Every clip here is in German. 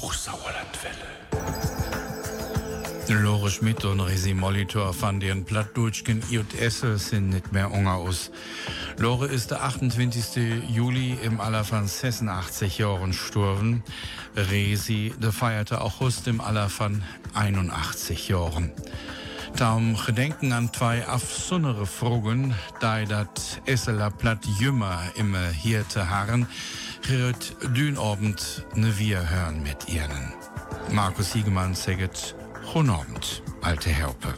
Hochsauerlandwelle. Lore Schmidt und Resi Molitor van den Plattdutschken Iut Esse sind nicht mehr unger aus. Lore ist der 28. Juli im Alter von 86 Jahren gestorben. Resi, der feierte August im Alter von 81 Jahren. Daum gedenken an zwei afsonnere Fragen, da dat Esseler Platt jümmer immer hier zu harren, hört Dünabend ne Wir hören mit ihnen. Markus Siegemann sagt, Guten Abend, alte Herpe.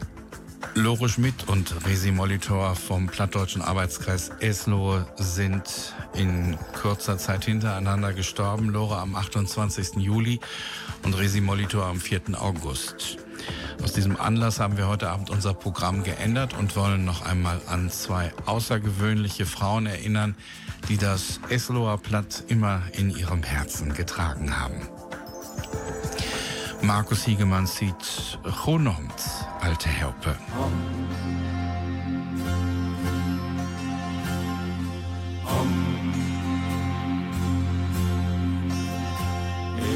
Lore Schmidt und Resi Molitor vom Plattdeutschen Arbeitskreis Eslohe sind in kurzer Zeit hintereinander gestorben. Lore am 28. Juli und Resi Molitor am 4. August. Aus diesem Anlass haben wir heute Abend unser Programm geändert und wollen noch einmal an zwei außergewöhnliche Frauen erinnern, die das Esloher Platt immer in ihrem Herzen getragen haben. Markus Hiegemann sieht Chonomt, alte Herpe.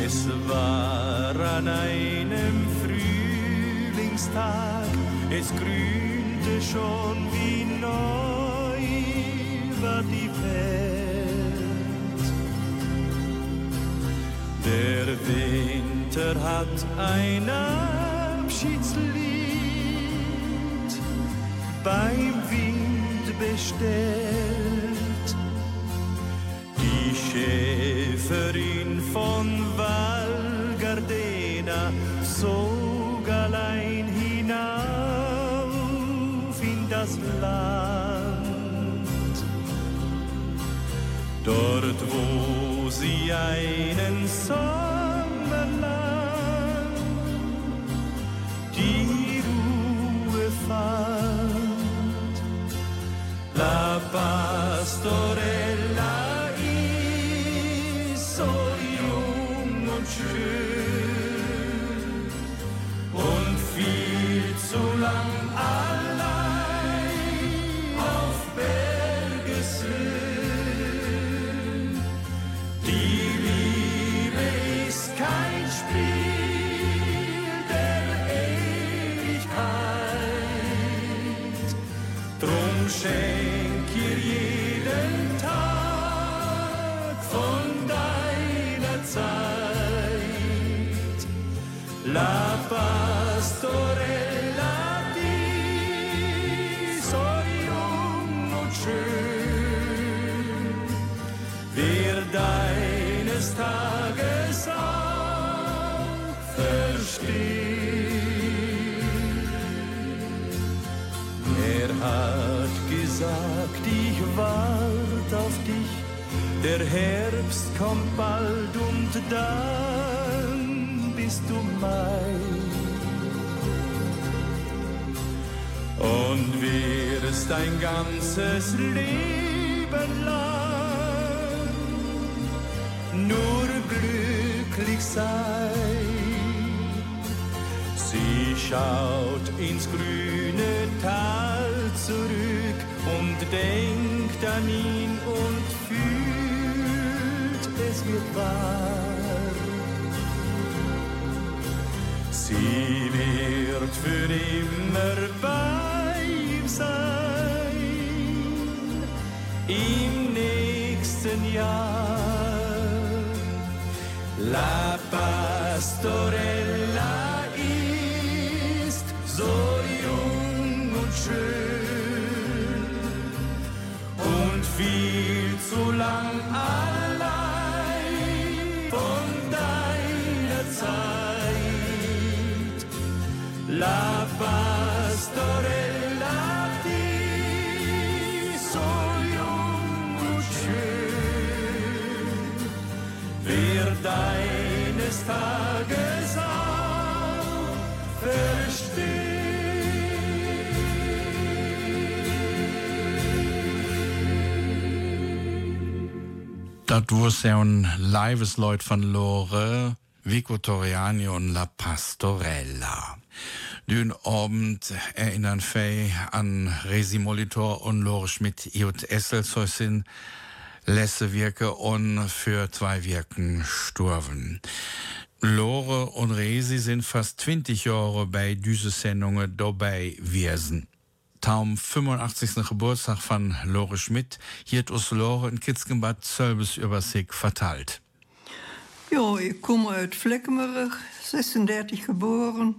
Es war an einem Frühlingstag, es grünte schon wie neu war die Welt. Der Winter hat ein Abschiedslied beim Wind bestellt. Die Schäferin Pastorella, die so jung und schön, wer deines Tages auch versteht. Er hat gesagt, ich wart auf dich, der Herbst kommt bald und dann bist du mein. Wirst dein ganzes Leben lang nur glücklich sein. Sie schaut ins grüne Tal zurück und denkt an ihn und fühlt, es wird wahr. Sie wird für immer bei ihm sein im nächsten Jahr. La Pastorella ist so jung und schön und viel zu lang allein von deiner Zeit. La Pastorella, deines Tages auch Das war ja ein Leibesleut von Lore, Vico Toriani und La Pastorella. Den Abend erinnern Fei an Resi Molitor und Lore Schmidt Iot Essel so sind Lesse Wirke und für zwei Wirken sturven. Lore und Resi sind fast 20 Jahre bei diese Sendungen dabei gewesen. Taum 85. Geburtstag von Lore Schmidt hier aus Lore in Kitzgenbad selbst über sich verteilt. Ja, ich komme aus Fleckenberg, 36 geboren.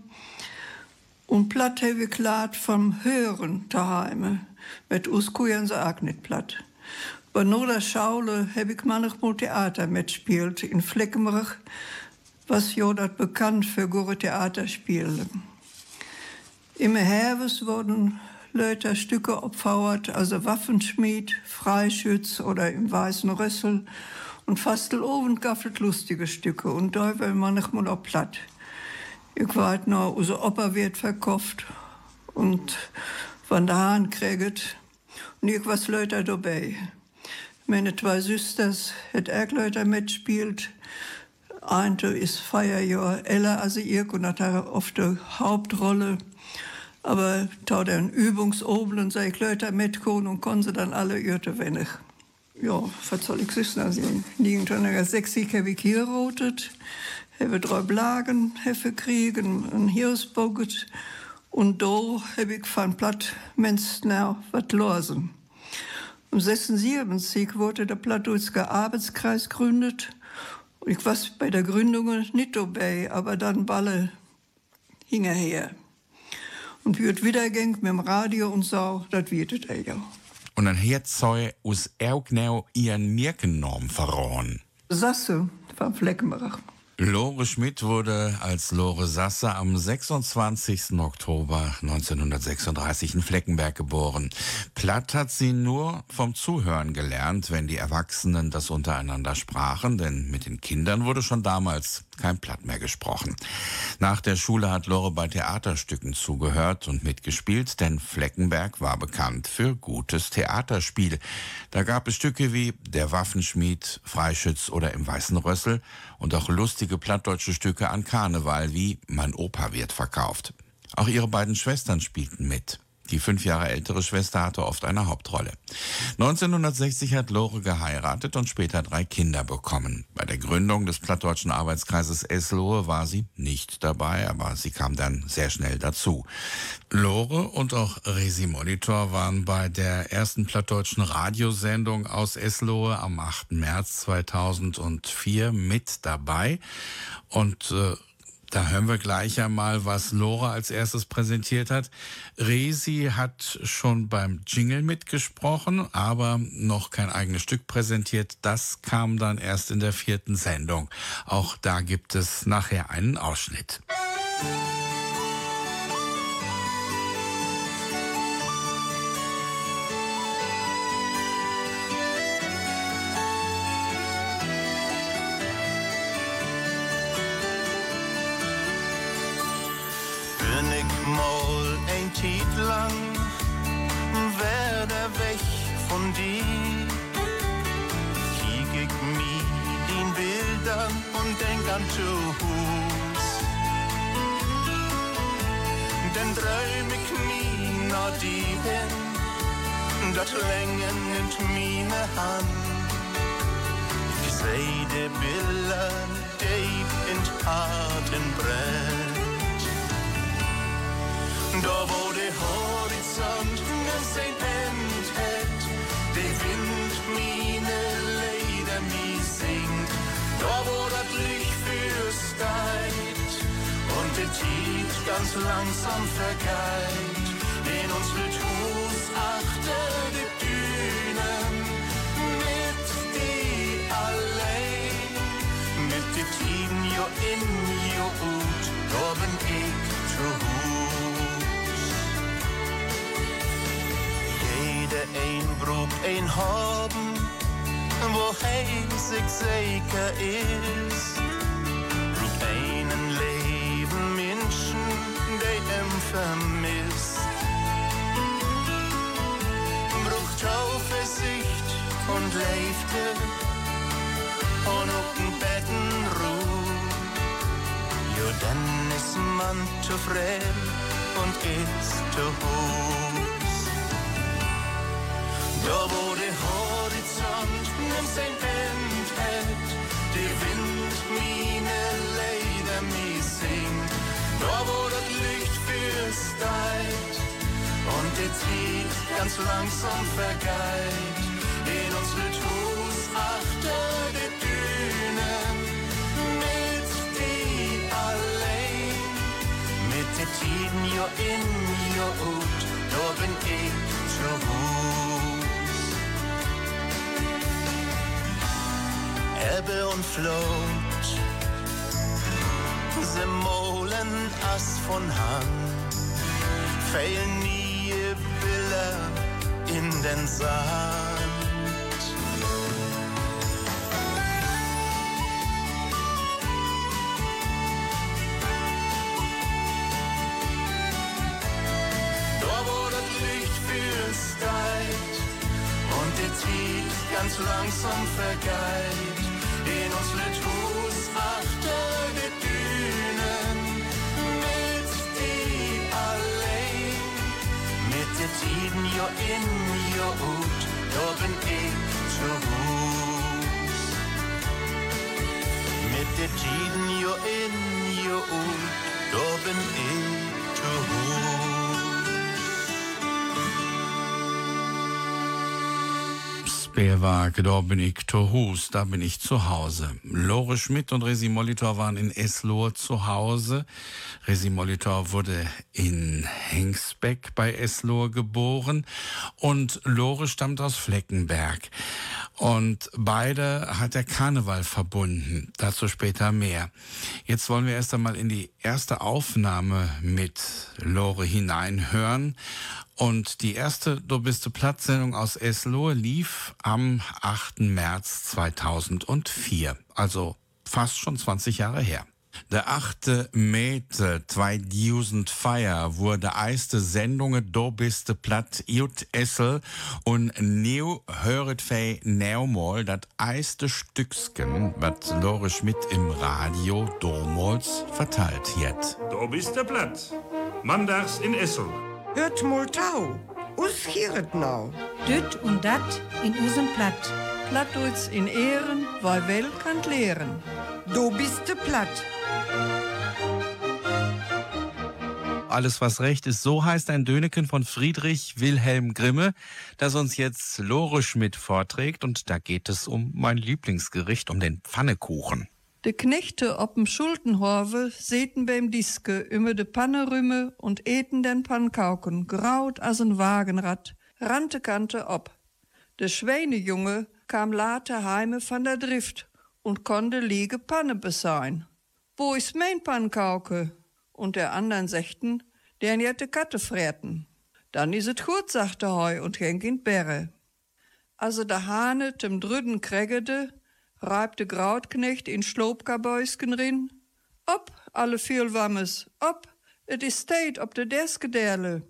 Und platt habe ich klar vom Hören daheim. Mit uns können sie auch nicht platt. Bei der Schaule habe ich manchmal Theater mitgespielt in Fleckenberg, was ja dort bekannt für gute Theaterspiele. Im Herbst wurden Leute Stücke opfauert, also Waffenschmied, Freischütz oder im Weißen Rössel. Und fast oben gab es lustige Stücke und da war manchmal auch platt. Ich war halt noch, unser Opa wird verkauft und von der Hahn kriegt und ich war Leute dabei. Meine zwei Schwestern hat auch Leute mitgespielt. Eine ist Feierjahr als ich und hat oft die Hauptrolle. Aber da ein Übungsobel und sei Leute mitkommen und konnten sie dann alle irrte wenig. Ja, was soll ich sagen? Also, irgendwann 60 habe ich hier rotet, habe drei Blagen habe kriegen, ein Hirsboget und da habe ich von Platt Menschen was losen. Um 76 wurde der Plattdeutsche Arbeitskreis gegründet. Ich war bei der Gründung nicht dabei, aber dann balle hinterher. Und wird wieder ging mit dem Radio und so, das wird es ja. Und dann hat sie aus Ergnau ihren Mirkennorm verloren. Sasse von Fleckenbach. Lore Schmidt wurde als Lore Sasse am 26. Oktober 1936 in Fleckenberg geboren. Platt hat sie nur vom Zuhören gelernt, wenn die Erwachsenen das untereinander sprachen, denn mit den Kindern wurde schon damals kein Platt mehr gesprochen. Nach der Schule hat Lore bei Theaterstücken zugehört und mitgespielt, denn Fleckenberg war bekannt für gutes Theaterspiel. Da gab es Stücke wie Der Waffenschmied, Freischütz oder Im Weißen Rössel und auch lustige plattdeutsche Stücke an Karneval wie Mein Opa wird verkauft. Auch ihre beiden Schwestern spielten mit. Die fünf Jahre ältere Schwester hatte oft eine Hauptrolle. 1960 hat Lore geheiratet und später drei Kinder bekommen. Bei der Gründung des plattdeutschen Arbeitskreises Eslohe war sie nicht dabei, aber sie kam dann sehr schnell dazu. Lore und auch Resi Monitor waren bei der ersten plattdeutschen Radiosendung aus Eslohe am 8. März 2004 mit dabei und äh, da hören wir gleich einmal, was Lora als erstes präsentiert hat. Resi hat schon beim Jingle mitgesprochen, aber noch kein eigenes Stück präsentiert. Das kam dann erst in der vierten Sendung. Auch da gibt es nachher einen Ausschnitt. Musik Tiet lang werde weg von dir. Kiek ich mi in Bildern und denk an Hus. Denn träum ich mi nach die hin, dat längen in mine Hand. Ich seh de Bilder, deep in Taten brennt. Da wo Horizont nur sein End hat, der Wind meine Leder mi singt, da wo das Licht fürs Deit und der Tiet ganz langsam vergeht, in uns wird Hus achter die Dünen, mit die allein, mit die Tiden jo in jo ut, da bin ich zu Hus. Jeder een broek een haben, wo hij zich zeker is. Broek einen leven Menschen, die hem vermisst. Broek Tauversicht und leefte, und op den Betten ruh. Jo, dann ist man zu fremd und ist zu hoch. Ja, wo der Horizont nimmt sein Wind hält, die Windmine leider mich singt. Da, wo das Licht fürs fürsteit und der Zeit ganz langsam vergeht. In unsere Tus achter die Dünen mit die allein. Mit den Tiden, ja in, ja out, da bin ich zur Ruhe. Ebbe und Flut, sie molen Ass von Hand, fehlen nie Bilder in den Sand. Steigt und die Zeit ganz langsam vergeht, uns wird Hus achter die Dünen mit die allein, mit den Tiden jo in jo ut, da bin ich zu Hus. Mit den Tiden jo in jo ut, da bin ich zu Hus. Speerwerk, da bin ich zu Hus, da bin ich zu Hause. Lore Schmidt und Resi Molitor waren in Eslohe zu Hause. Resi Molitor wurde in Hengsbeck bei Eslohe geboren und Lore stammt aus Fleckenberg. Und beide hat der Karneval verbunden. Dazu später mehr. Jetzt wollen wir erst einmal in die erste Aufnahme mit Lore hineinhören. Und die erste Du bist Platzsendung aus Eslohe lief am 8. März 2004. Also fast schon 20 Jahre her. Der 8. März 2004 wurde eiste Sendungen Do biste platt Jut Essel und new höret fei neumol dat eiste Stücksken, wat Lore Schmidt im Radio Domols verteilt hat. Da bist du platt. Mandags in Essel. Hört mal tau. Us hieret nau. Düt und dat in unserem Platt. Plattdeutsch in Ehren, weil Well kann lehren. Du bist platt. Alles, was recht ist, so heißt ein Döneken von Friedrich Wilhelm Grimme, das uns jetzt Lore Schmidt vorträgt. Und da geht es um mein Lieblingsgericht, um den Pfannekuchen. De Knechte op'm Schultenhorve seten beim Diske immer de Panne rümme und eten den Pankauken, graut as een Wagenrad, rannte kante ob. De Schweinejunge kam later heime van der Drift und konnte liege Panne besein. Wo is mein Pankauke? Und der andern sechten, deren jette Katte fräten. Dann is het gut, sagte Heu und ging in Berre. Also der Hane tem drüden krägede, reibte Grautknecht in Schlopkabäusken rin. Op, alle viel wammes, op, et is steht op de Deskedärle.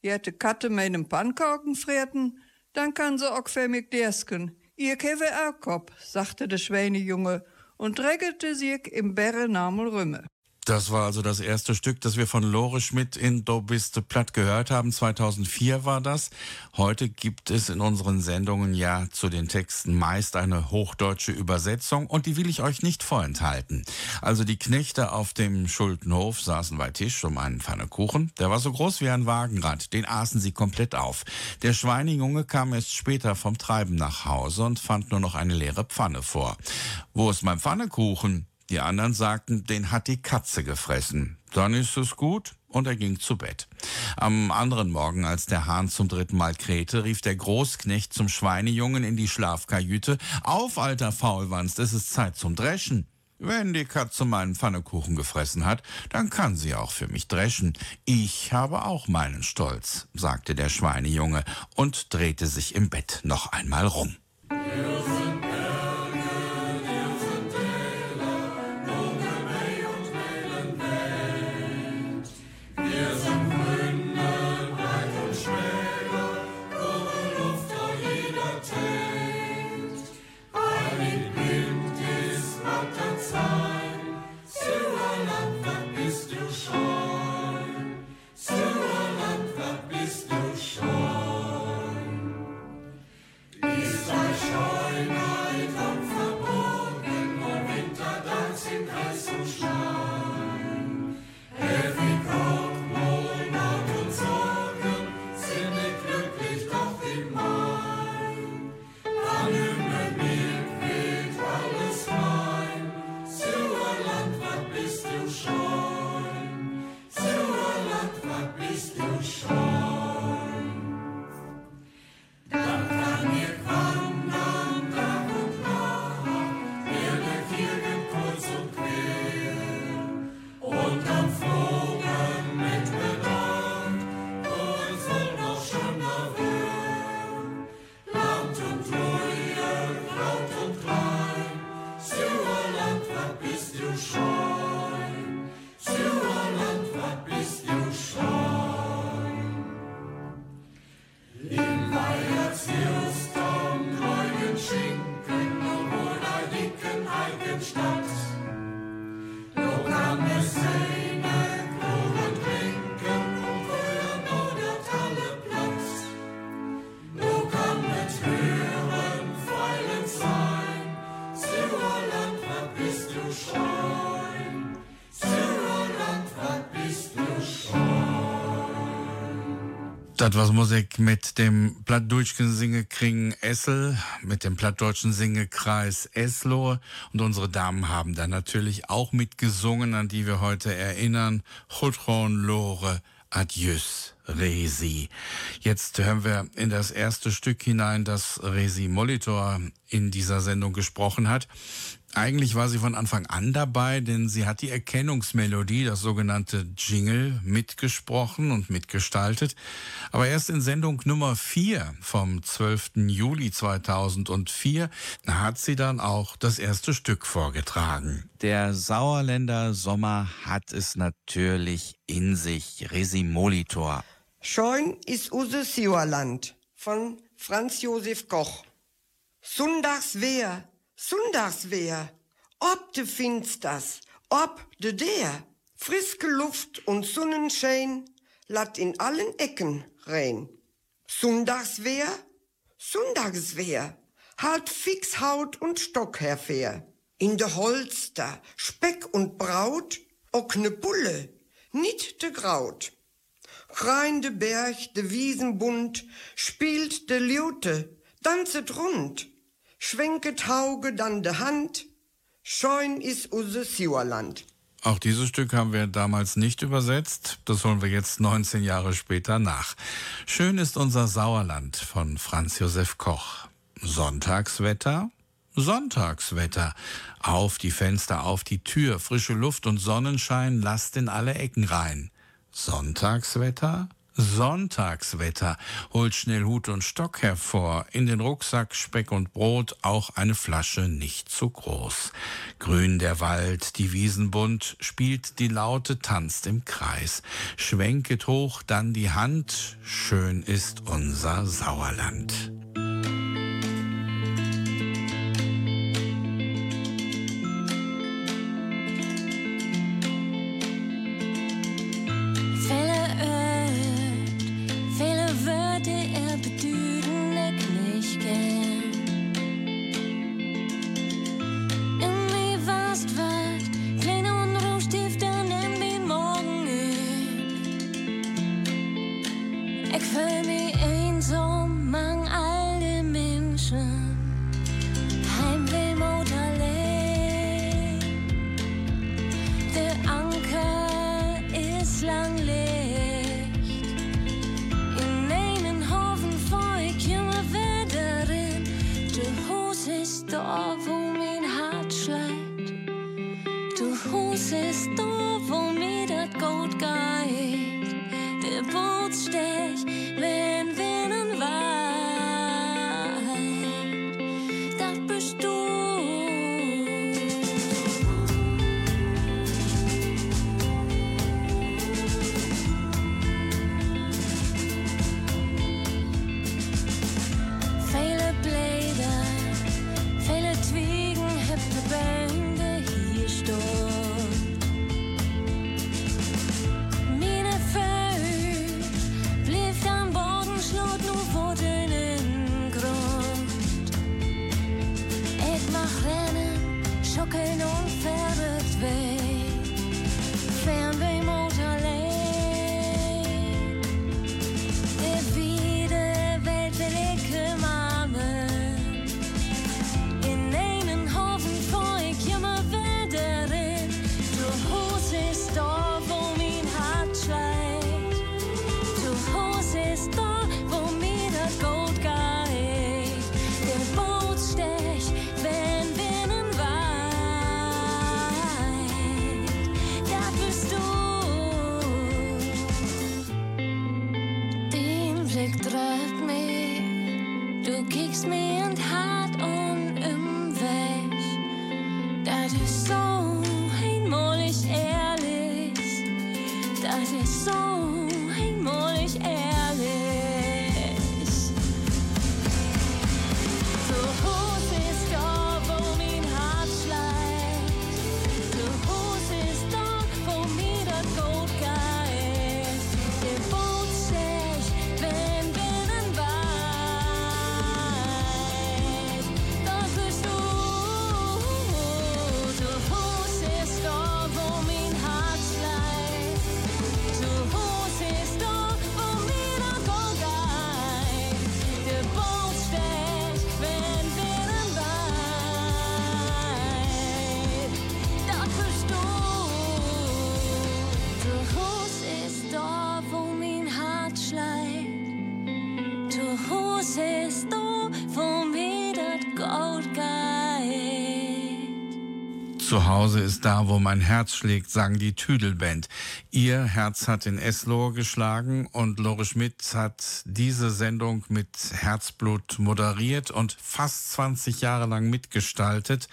Jette Katte meinem Pankauken fräten, dann kann se auch für mich desken. Ihr kewe auch kop, sagte der Schweinejunge und regelte sich im Berre namel Rümme. Das war also das erste Stück, das wir von Lore Schmidt in Do bist du platt gehört haben. 2004 war das. Heute gibt es in unseren Sendungen ja zu den Texten meist eine hochdeutsche Übersetzung und die will ich euch nicht vorenthalten. Also die Knechte auf dem Schultenhof saßen bei Tisch um einen Pfannekuchen. Der war so groß wie ein Wagenrad. Den aßen sie komplett auf. Der Schweinejunge kam erst später vom Treiben nach Hause und fand nur noch eine leere Pfanne vor. Wo ist mein Pfannekuchen? Die anderen sagten, den hat die Katze gefressen. Dann ist es gut und er ging zu Bett. Am anderen Morgen, als der Hahn zum dritten Mal krähte, rief der Großknecht zum Schweinejungen in die Schlafkajüte, Auf, alter Faulwanst, es ist Zeit zum Dreschen. Wenn die Katze meinen Pfannekuchen gefressen hat, dann kann sie auch für mich dreschen. Ich habe auch meinen Stolz, sagte der Schweinejunge und drehte sich im Bett noch einmal rum. Ist Das war Musik mit dem plattdeutschen Singekring Essel, mit dem plattdeutschen Singekreis Eslohe. Und unsere Damen haben da natürlich auch mitgesungen, an die wir heute erinnern. Chutron Lore, Adieus, Resi. Jetzt hören wir in das erste Stück hinein, das Resi Molitor in dieser Sendung gesprochen hat. Eigentlich war sie von Anfang an dabei, denn sie hat die Erkennungsmelodie, das sogenannte Jingle, mitgesprochen und mitgestaltet. Aber erst in Sendung Nummer 4 vom 12. Juli 2004 hat sie dann auch das erste Stück vorgetragen. Der Sauerländer Sommer hat es natürlich in sich. Resimolitor. Scheun ist unser Sauerland von Franz Josef Koch. Sonntagswehr Sonntagswehr, ob de Finsters, ob de der, friske Luft und Sonnenschein, lat in allen Ecken rein. Sonntagswehr, Sonntagswehr, halt fix Haut und Stock herfair. In de Holster, Speck und Braut, ook ne Bulle, nit de Graut. Rein de Berg, de Wiesenbund, spielt de Lute, danzet rund schwenket Hauge dann de Hand, scheun is use Sauerland. Auch dieses Stück haben wir damals nicht übersetzt. Das holen wir jetzt 19 Jahre später nach. Schön ist unser Sauerland von Franz Josef Koch. Sonntagswetter? Sonntagswetter. Auf die Fenster, auf die Tür, frische Luft und Sonnenschein lasst in alle Ecken rein. Sonntagswetter? Sonntagswetter. Holt schnell Hut und Stock hervor. In den Rucksack Speck und Brot, auch eine Flasche nicht zu groß. Grün der Wald, die Wiesen bunt, spielt die Laute, tanzt im Kreis. Schwenket hoch dann die Hand, schön ist unser Sauerland. Zu Hause ist da, wo mein Herz schlägt, sagen die Tüdelband. Ihr Herz hat in Eslohe geschlagen und Lore Schmidt hat diese Sendung mit Herzblut moderiert und fast 20 Jahre lang mitgestaltet.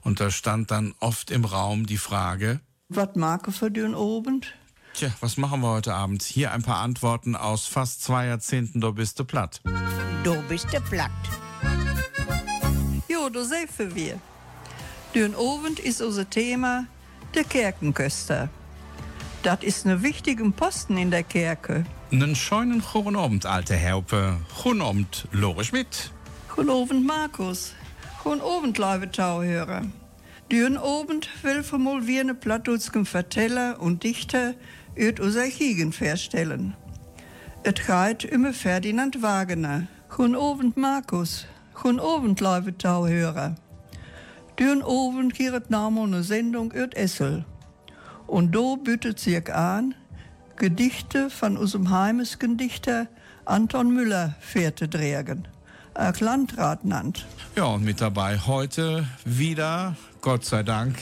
Und da stand dann oft im Raum die Frage, Was mag für den Abend? Tja, was machen wir heute Abend? Hier ein paar Antworten aus fast zwei Jahrzehnten, du bist du platt. Du bist der platt. Jo, da sehen wir. Den Abend ist unser Thema der Kerkenköster. Das ist eine wichtige Posten in der Kerke. Einen schönen guten Abend, alte Herpe. Guten Abend, Lore Schmidt. Guten Abend, Markus. Guten Abend, liebe Tauhörer. Den Abend will mal wie eine Plattdeutsche Verteller und Dichter über unser Gegend verstellen. Es geht um Ferdinand Wagner. Guten Abend, Markus. Guten Abend, liebe Tauhörer. Den Abend gibt nochmal eine Sendung über Essel. Und da bietet sich an, Gedichte von unserem heimischen Dichter Anton Müller ferzudrehen. Er Landrat nannt. Ja, und mit dabei heute wieder, Gott sei Dank,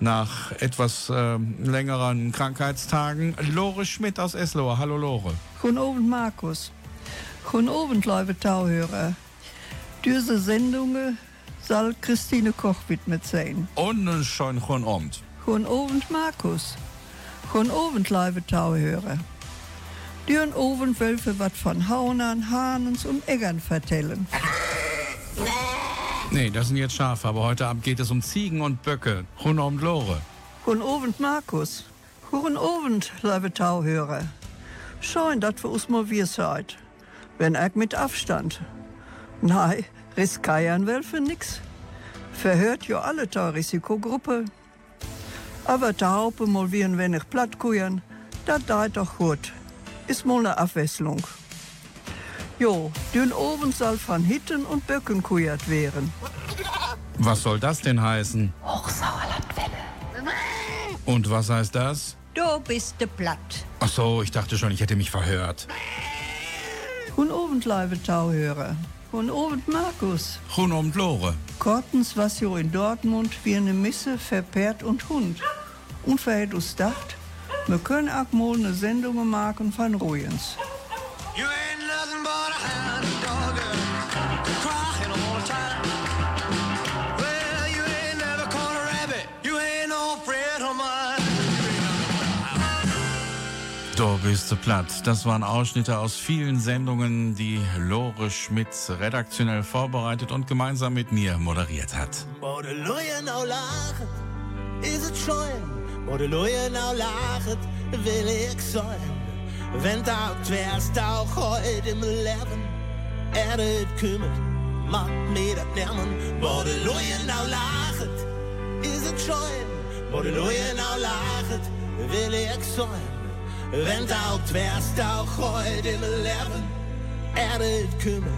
nach etwas äh, längeren Krankheitstagen, Lore Schmidt aus Eslohe. Hallo Lore. Guten Abend, Markus. Guten Abend, liebe Tauhörer. Diese Sendungen soll Christine Koch widmet sein. Und einen schönen guten Abend. Guten Abend, Markus. Guten Abend, liebe Tauhörer. Abend will wir was von Haunern, Hahnens und Eggern vertellen. Nee, das sind jetzt Schafe, aber heute Abend geht es um Ziegen und Böcke. Guten Abend, Lore. Guten Abend, Markus. Guten Abend, liebe Tauhörer. Schön, dass wir uns mal wir seid. Wenn ich mit Abstand. Nein, riskieren will für nix. Verhört ja alle die Risikogruppe. Aber da Haupe mal wie ein wenig Plattkujen, das deit doch gut. Ist mal eine Abwechslung. Jo, den Oben soll von Hitten und Böcken kujert werden. Was soll das denn heißen? Hochsauerlandwelle. Und was heißt das? Du bist der platt. Ach so, ich dachte schon, ich hätte mich verhört. Guten Abend, liebe Tauhörer. Guten Abend, Markus. Guten Abend, Lore. Kortens was jo in Dortmund wie eine Misse verpehrt und Hund. Und verhält uns dacht, wir können auch mal eine Sendung machen von Rujens. You ain't nothing but a Du bist platt. Das waren Ausschnitte aus vielen Sendungen, die Lore Schmidt redaktionell vorbereitet und gemeinsam mit mir moderiert hat. Modeloje nou lachen, is het schoon. Modeloje nou lachen, wil ik zijn. Wenn du wärst auch heute im Leben, er het kümmert, macht mir das Nerven. Modeloje nou lachen, is het schoon. Modeloje nou lachen, will ich sein. Wenn du wärst auch heute im Leben, er kümmert,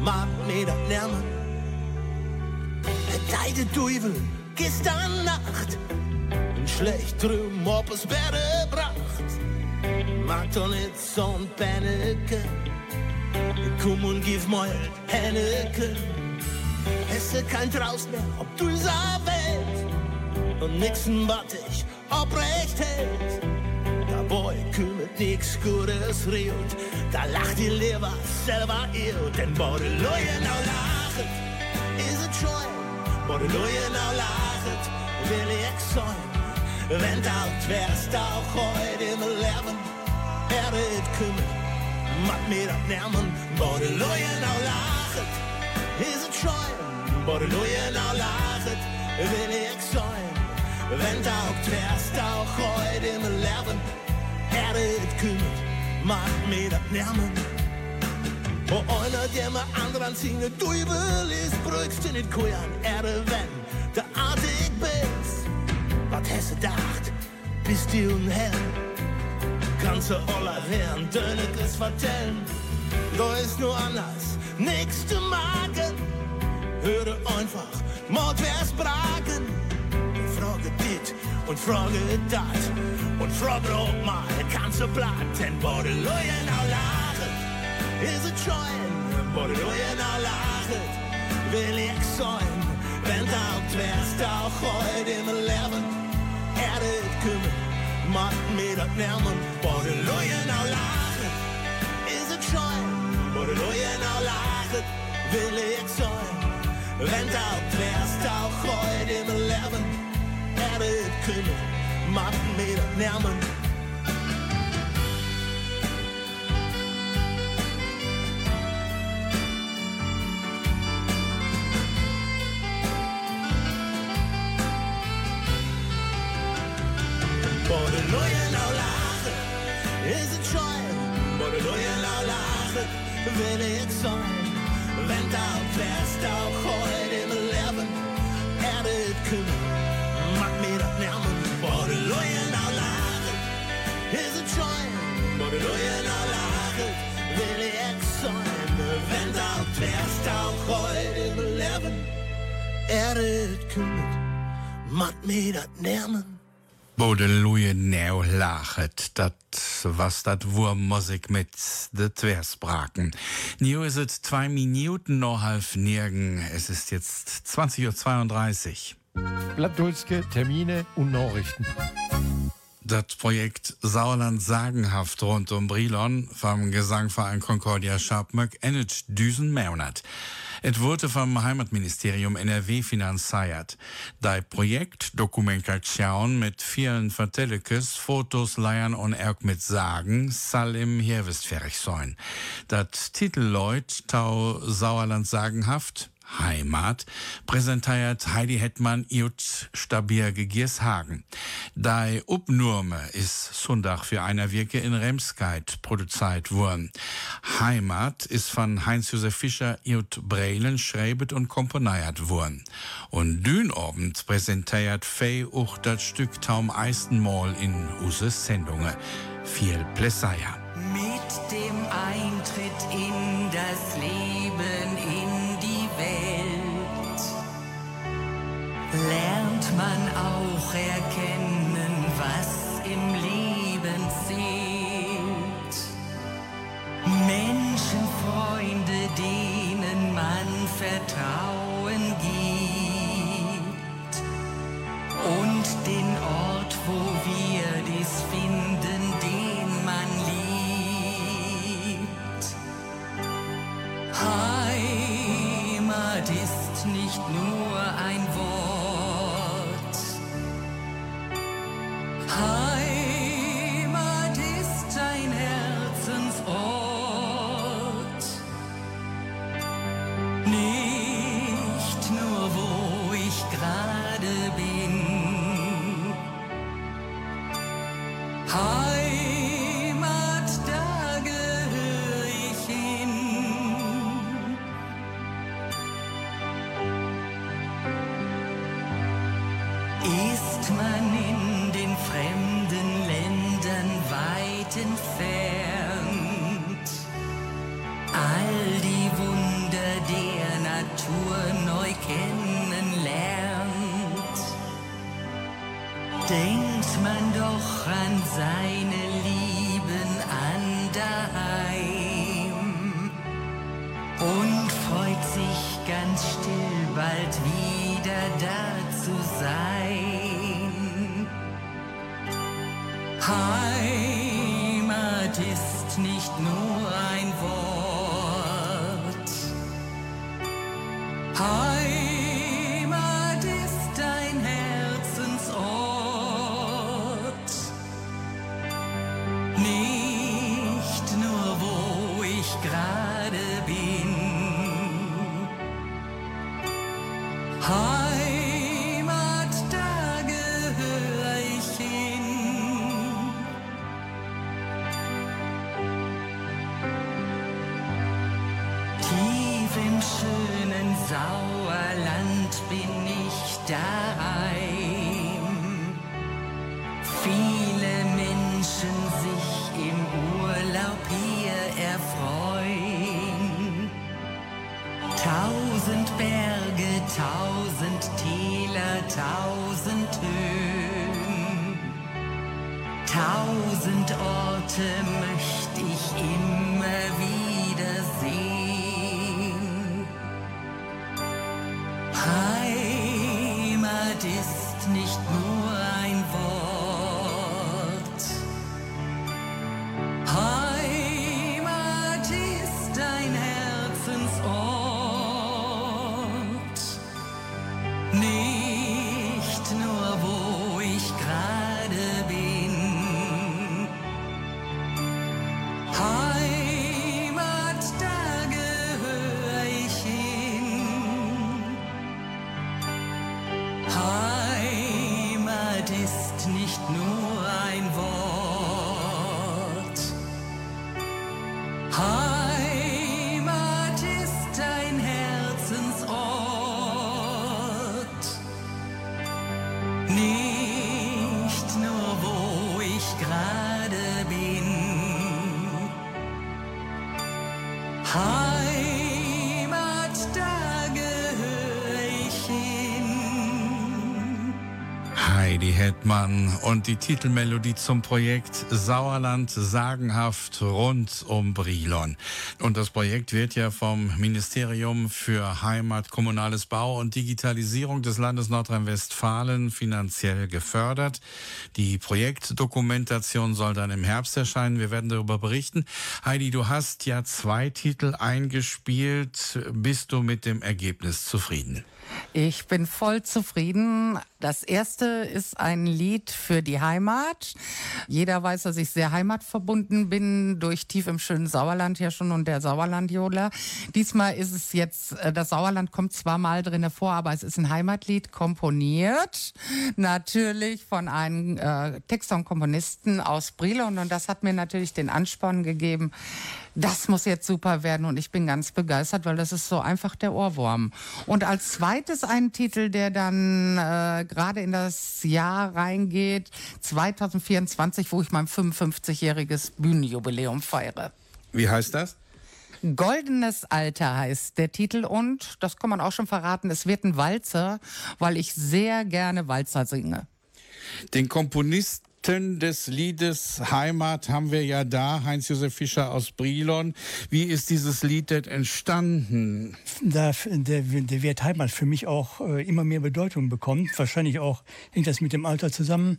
macht mir das Nerven. Deine Teufel gestern Nacht ein schlecht Trum ob es Bäre bracht. Mag doch nicht so ein Panneke. Komm und gib mal Henneke. Es ist kein Traust mehr, ob du Welt und nixen, was dich obrecht hält. Nix Gutes rielt, da lacht die Leber selber ihr, denn Bordeloje now lachet, is het schon. Bordeloje nou lachet, will ich sein. Wenn du alt wärst, auch heute im Leben, er het kümmert, macht mir das Nerven. Bordeloje nou lachet, is het schon. Bordeloje nou lachet, will ich sein. Wenn du alt wärst, auch heute im Leben, er het kümmert, macht mir das Nerven. Og einer, der med andre sine Teufel ist, brückst du nicht kujan, er wenn der artig bist. Was hast du gedacht, bist du ein Held? Kannst du aller Herren Dönekes vertellen? Da ist nur anders, zu machen. Höre einfach, Mord wär's bragen. Ich frage dit und frage dat. Und frage auch mal, kannst du platt, denn Bordelojen au lachen is het schoon, maar de rode nou lacht, wil ik zijn. Wenn du wärst auch heute im Leben, er det kümmert, macht mir das Nerven, både Leuen auch lachen, ist es scheu, både Leuen auch lachen, will ich sein. Wenn du wärst auch heute im Leben, er det kümmert, macht mir das Nerven, er det kümmert, macht mir das Nerven. Bodeloeie Neu lachet, dat was dat Wurmusik mit de Twersbraken. Nio is het zwei Minuten noch halb nirgen. Es ist jetzt 20.32 Uhr. Blattdulske, Termine und Nachrichten. Das Projekt Sauerland sagenhaft rund um Brilon vom Gesangverein Concordia Scharpmöck endet düsen Monat. Es wurde vom Heimatministerium NRW finanziert. Das Projekt Dokumentation mit vielen Vertellekes, Fotos, Leiern und auch mit Sagen soll im Herbst fertig sein. Das Titelleut Tau Sauerland sagenhaft Heimat präsentiert Heidi Hetman Jut Stabierge Giershagen. Die Upnurme ist Sonntag für einer Wirke in Remskeit produziert worden. Heimat ist von Heinz-Josef Fischer Jut Brelen schreibet und komponiert worden. Und Dünobend präsentiert Fei auch das Stück Taum Eistenmal in Uses Sendungen. Viel Plessaya. Mit dem Eintritt lernt man auch erkennen, was im Leben zählt. Menschen, Freunde, denen man Vertrauen gibt. Und den Ort, wo wir dies finden, den man liebt. Heimat ist nicht nur ein Wort. Heimat seine Lieben an daheim und freut sich ganz still bald wieder da zu sein. Heimat ist nicht nur ein Wort. Tausend Berge, tausend Täler, tausend Höhen. Tausend Orte möchte ich immer wieder sehen. Heimat ist nicht nur Hetmann und die Titelmelodie zum Projekt Sauerland sagenhaft rund um Brilon. Und das Projekt wird ja vom Ministerium für Heimat, Kommunales Bau und Digitalisierung des Landes Nordrhein-Westfalen finanziell gefördert. Die Projektdokumentation soll dann im Herbst erscheinen. Wir werden darüber berichten. Heidi, du hast ja zwei Titel eingespielt. Bist du mit dem Ergebnis zufrieden? Ich bin voll zufrieden. Das erste ist ein Lied für die Heimat. Jeder weiß, dass ich sehr heimatverbunden bin, durch tief im schönen Sauerland ja schon und der Sauerlandjodler. Diesmal ist es jetzt, äh, das Sauerland kommt zwar mal drin vor, aber es ist ein Heimatlied komponiert. Natürlich von einem äh, Texter und Komponisten aus Brilon und das hat mir natürlich den Ansporn gegeben, das muss jetzt super werden und ich bin ganz begeistert, weil das ist so einfach der Ohrwurm. Und als zweites ein Titel, der dann äh, gerade in das Jahr reingeht, 2024, wo ich mein 55-jähriges Bühnenjubiläum feiere. Wie heißt das? Goldenes Alter heißt der Titel und, das kann man auch schon verraten, es wird ein Walzer, weil ich sehr gerne Walzer singe. Den Komponisten des Liedes Heimat haben wir ja da, Heinz-Josef Fischer aus Brilon. Wie ist dieses Lied denn entstanden? Da, der, der Wert Heimat für mich auch äh, immer mehr Bedeutung bekommt. Wahrscheinlich auch hängt das mit dem Alter zusammen.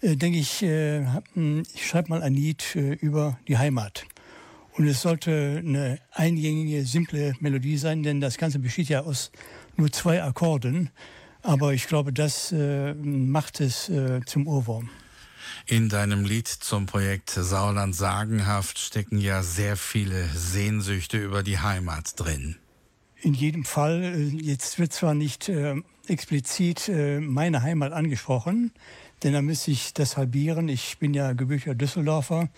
Äh, denke ich, äh, ich schreibe mal ein Lied äh, über die Heimat. Und es sollte eine eingängige, simple Melodie sein, denn das Ganze besteht ja aus nur zwei Akkorden. Aber ich glaube, das äh, macht es äh, zum Ohrwurm. In deinem Lied zum Projekt Sauerland sagenhaft stecken ja sehr viele Sehnsüchte über die Heimat drin. In jedem Fall, äh, jetzt wird zwar nicht äh, explizit äh, meine Heimat angesprochen, denn da müsste ich das halbieren. Ich bin ja gebürtiger Düsseldorfer,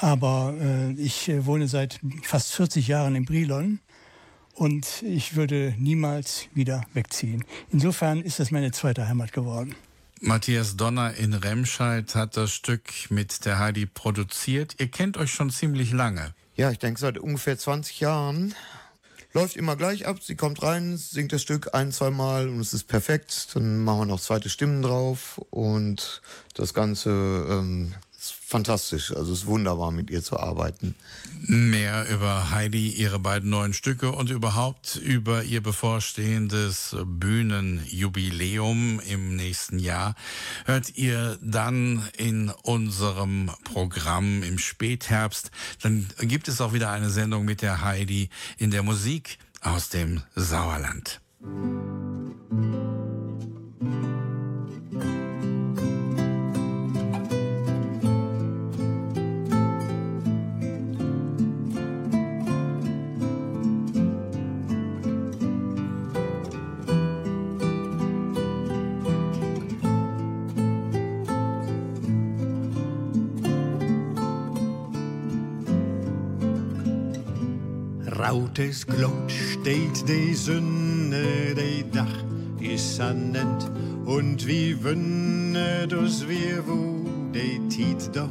aber äh, ich äh, wohne seit fast 40 Jahren in Brilon und ich würde niemals wieder wegziehen. Insofern ist das meine zweite Heimat geworden. Matthias Donner in Remscheid hat das Stück mit der Heidi produziert. Ihr kennt euch schon ziemlich lange. Ja, ich denke seit ungefähr 20 Jahren. Läuft immer gleich ab. Sie kommt rein, singt das Stück ein, zwei Mal und es ist perfekt. Dann machen wir noch zweite Stimmen drauf und das Ganze ähm, fantastisch. Also es ist wunderbar, mit ihr zu arbeiten. Mehr über Heidi, ihre beiden neuen Stücke und überhaupt über ihr bevorstehendes Bühnenjubiläum im nächsten Jahr hört ihr dann in unserem Programm im Spätherbst. Dann gibt es auch wieder eine Sendung mit der Heidi in der Musik aus dem Sauerland. Rautes Glot steht die Sonne, die Dach ist annent und wie wünnet us wir, wo die Tiet doch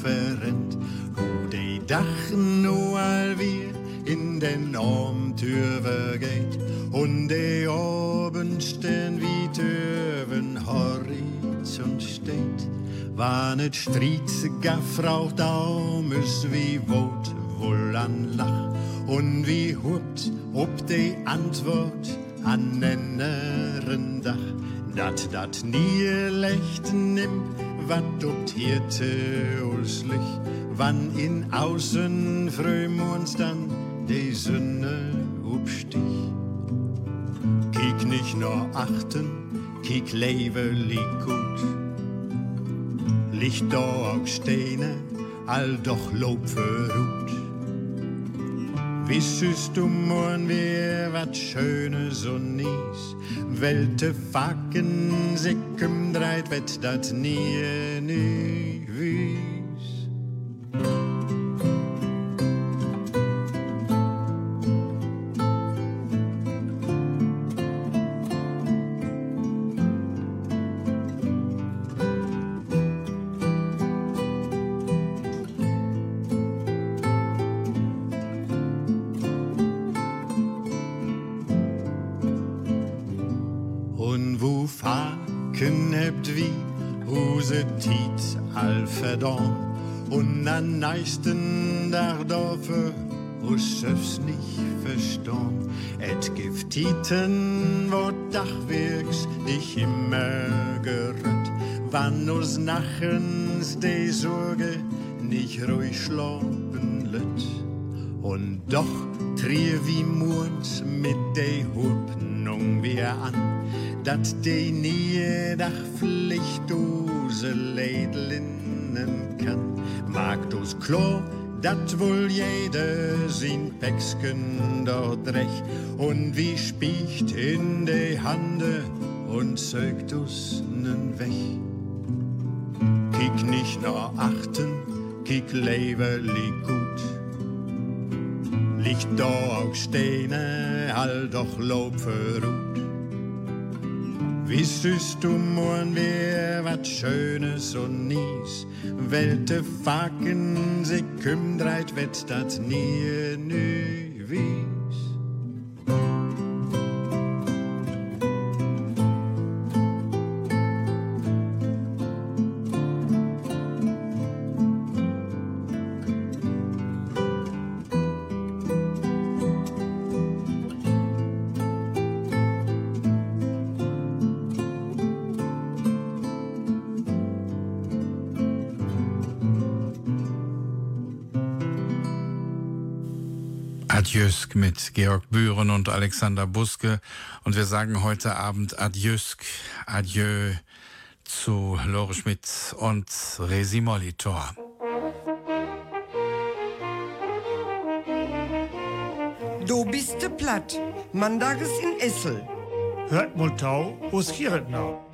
verrennt, wo die Dach nur all wir in den Armtür geht. Und die Abendstern wie Töven Horizont steht. Wann et Strieze gaffraucht Daumes wie Wot wohl an Lach und wie hupt ob die Antwort an nenneren Dach dat dat nie lecht nimmt, wat doptierte uns Licht, wann in außen fröm dann die Sonne upstich. Kiek nicht nur achten, kiek levelig gut. Licht da auch Steine, all doch Lob verruht. Wissest du morgen wer wat Schönes und nies, Welte Facken sickem dreit, wett dat nie, nie wies. An neisten der Dorfe us söfs nicht verstorn. Et gibt Tieten, wo Dachwirks dich immer gerött, wann us nachens de Sorge nicht ruhig schlafen lütt. Und doch trie wie Murns mit de Hoffnung wir an, dat de nie Dach Pflicht dose Lädlinnen kann. Mag dus klar, dat wohl jeder sin Päcksken dort recht und wie spiecht in de Hande und zögt us nen weg. Kiek nicht nur achten, kiek leverlig gut. Liegt da auch Steine, all doch Lob verruht. Wissest du morgen wer wat Schönes und nies, Welte Facken sich kümmert, wett dat nie, nie wies. Adjösk mit Georg Bühren und Alexander Buske. Und wir sagen heute Abend Adjösk, Adieu zu Lore Schmidt und Resi Molitor. Du bist de platt. Mandages in Essel. Hört mal tau, wo's hier now?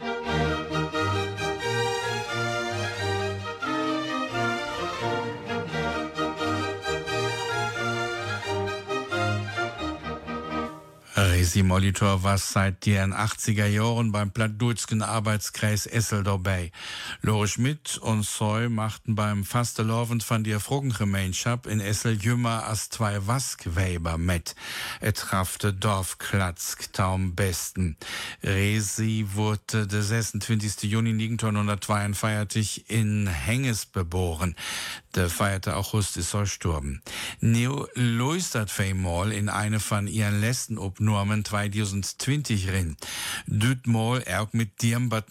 Resi Molitor war seit den 80er Jahren beim Plattdütschen Arbeitskreis Essel dabei. Lore Schmidt und Soy machten beim Fastelovend von der Frogengemeinschaft in Essel jümmer als zwei Waskweber mit. Er trafte Dorfklatzk taum besten. Resi wurde der 26. Juni 1942 in Henges geboren. Der feierte August ist er gestorben. Neo luistert mal in eine von ihren letzten Obnormen 2020 rin. Düt mal auch mit dem, was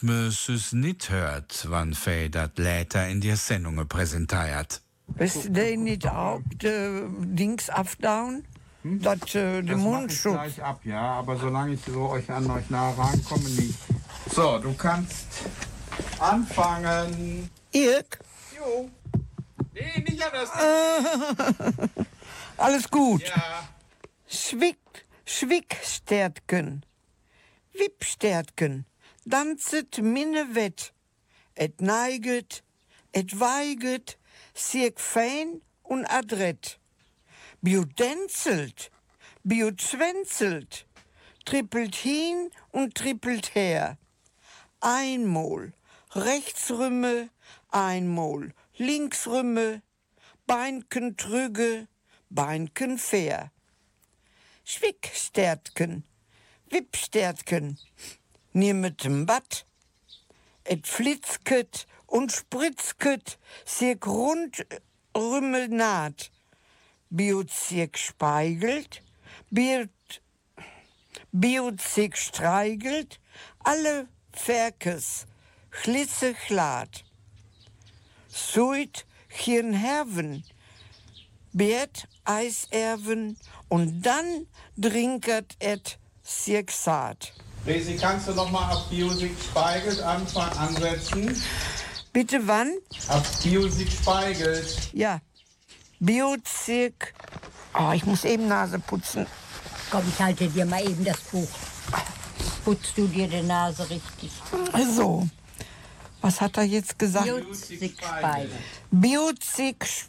süß nicht hört, wann Fei dat later in der Sendung präsentiert. Weißt du denn nicht auch de Dings abdown? Hm? Dat, äh, Das mach ich Mundschutz. gleich ab, ja, aber solange ich so euch an euch nah rankomme, nicht. So, du kannst anfangen. Irk? Jo. Nee, nicht anders. Alles gut. Ja. Schwick, Schwickstärtken. Wippstärtken. Danzet minne wett. Et neiget, et weiget, sieg fein und adrett. Biudenzelt, biuzwenzelt, trippelt hin und trippelt her. Einmal rechtsrümme, einmal linksrümme, Beinken trüge, Beinken fair. Schwickstärtken, Wippstärtken, niemetem Bad. Et flitzket und spritzket, sieg rund rümmel naht. Biot sieg speigelt, sieg streigelt, alle Ferkes, glitze glad. Suit hier Herven, Bert Eiserven und dann drinkert et Sirksat. Resi, kannst du noch mal auf Biosig Speigelt anfangen, ansetzen? Bitte wann? Auf Biosig Speigelt. Ja. Biozirk. Oh, ich muss eben Nase putzen. Komm, ich halte dir mal eben das Buch. Putzt du dir die Nase richtig? Also, was hat er jetzt gesagt? Biozig-Speigel. Biozig.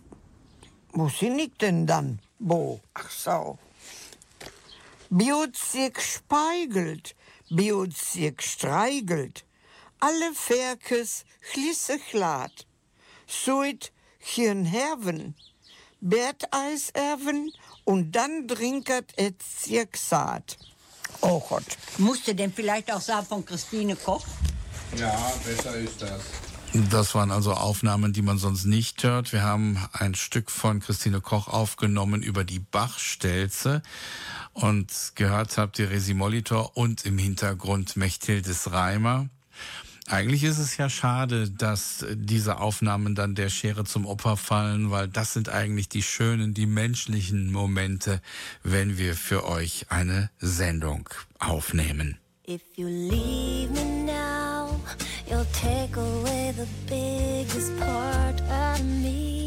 Wo sind ich denn dann? Wo? Ach so. Biozig speigelt, Biozig streigelt. Alle Ferkes glisse glad. Suit chirn herven, Berteis erven und dann drinkert et Zirksat. Oh Gott. Musste denn vielleicht auch sagen von Christine Koch? Ja, besser ist das. Das waren also Aufnahmen, die man sonst nicht hört. Wir haben ein Stück von Christine Koch aufgenommen über die Bachstelze und gehört habt ihr Resi Molitor und im Hintergrund Mechthildes Reimer. Eigentlich ist es ja schade, dass diese Aufnahmen dann der Schere zum Opfer fallen, weil das sind eigentlich die schönen, die menschlichen Momente, wenn wir für euch eine Sendung aufnehmen. If you leave me now, you'll take away the biggest part of me.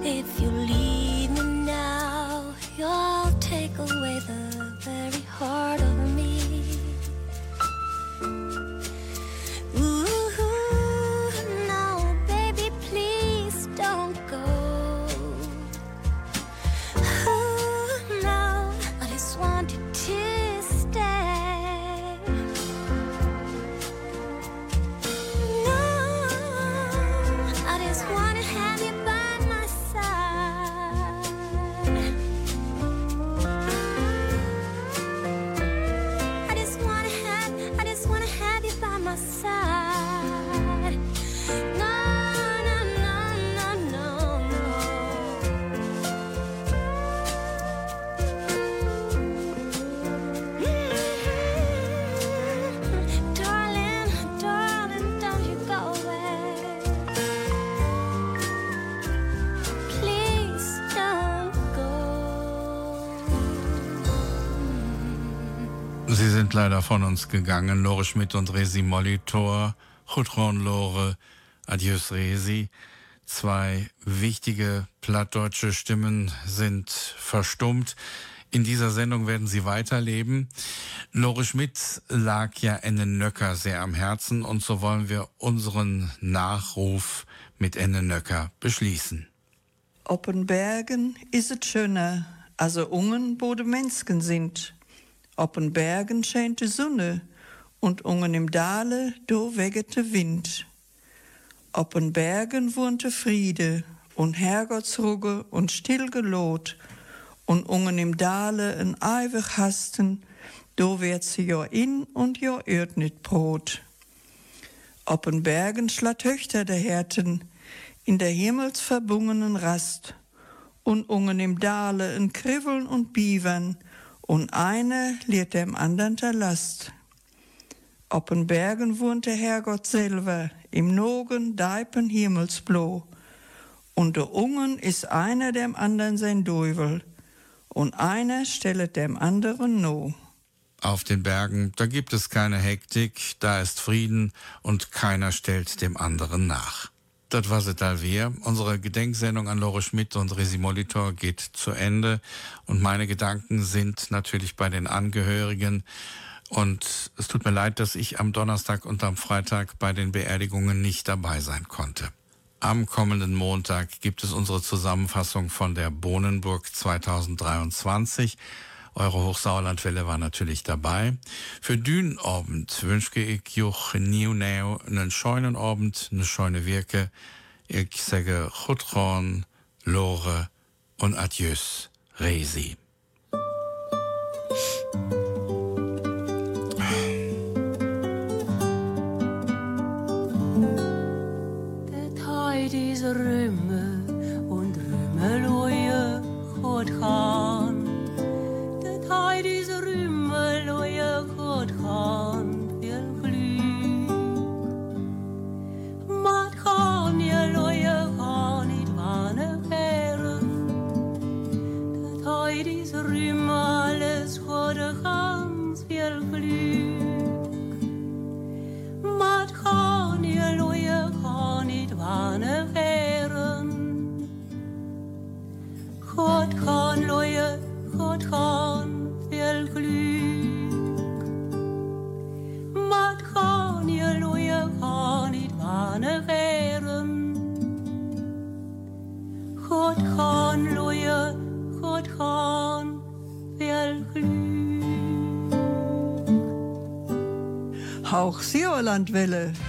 If you von uns gegangen. Lore Schmidt und Resi Molitor. Chutron Lore. Adios Resi. Zwei wichtige plattdeutsche Stimmen sind verstummt. In dieser Sendung werden sie weiterleben. Lore Schmidt lag ja Enne Nöcker sehr am Herzen und so wollen wir unseren Nachruf mit Enne Nöcker beschließen. Oppen Bergen is het schöner, also ungen wo de Menschen sind. Oppen Bergen scheint die Sonne und ungen im Dale do weget de Wind. Oppen Bergen wohnte Friede und Herrgottsruge und stillgelot und ungen im Dale en ewig hasten, do wird sie jo in und jo ört nit Brot. Oppen Bergen schlat Töchter der Härten, in der himmelsverbungenen Rast, und ungen im Dale en Kriveln und Bievern, und eine lehrt dem andern der Last. Oppen Bergen wohnt der Herrgott selber, im Nogen deipen Himmelsblo, und der Ungen ist einer dem andern sein Deuvel, und einer stellet dem anderen no. Auf den Bergen, da gibt es keine Hektik, da ist Frieden und keiner stellt dem anderen nach. Das war wir. Unsere Gedenksendung an Lore Schmidt und Resi Molitor geht zu Ende. Und meine Gedanken sind natürlich bei den Angehörigen. Und es tut mir leid, dass ich am Donnerstag und am Freitag bei den Beerdigungen nicht dabei sein konnte. Am kommenden Montag gibt es unsere Zusammenfassung von der Bohnenburg 2023. Eure Hochsauerlandwelle war natürlich dabei. Für Dünenabend wünsche ich euch nieuw nieuw einen schönen Abend, eine schöne Wirke. Ich sage Chutron, Lore und Adieus, Resi. Hauch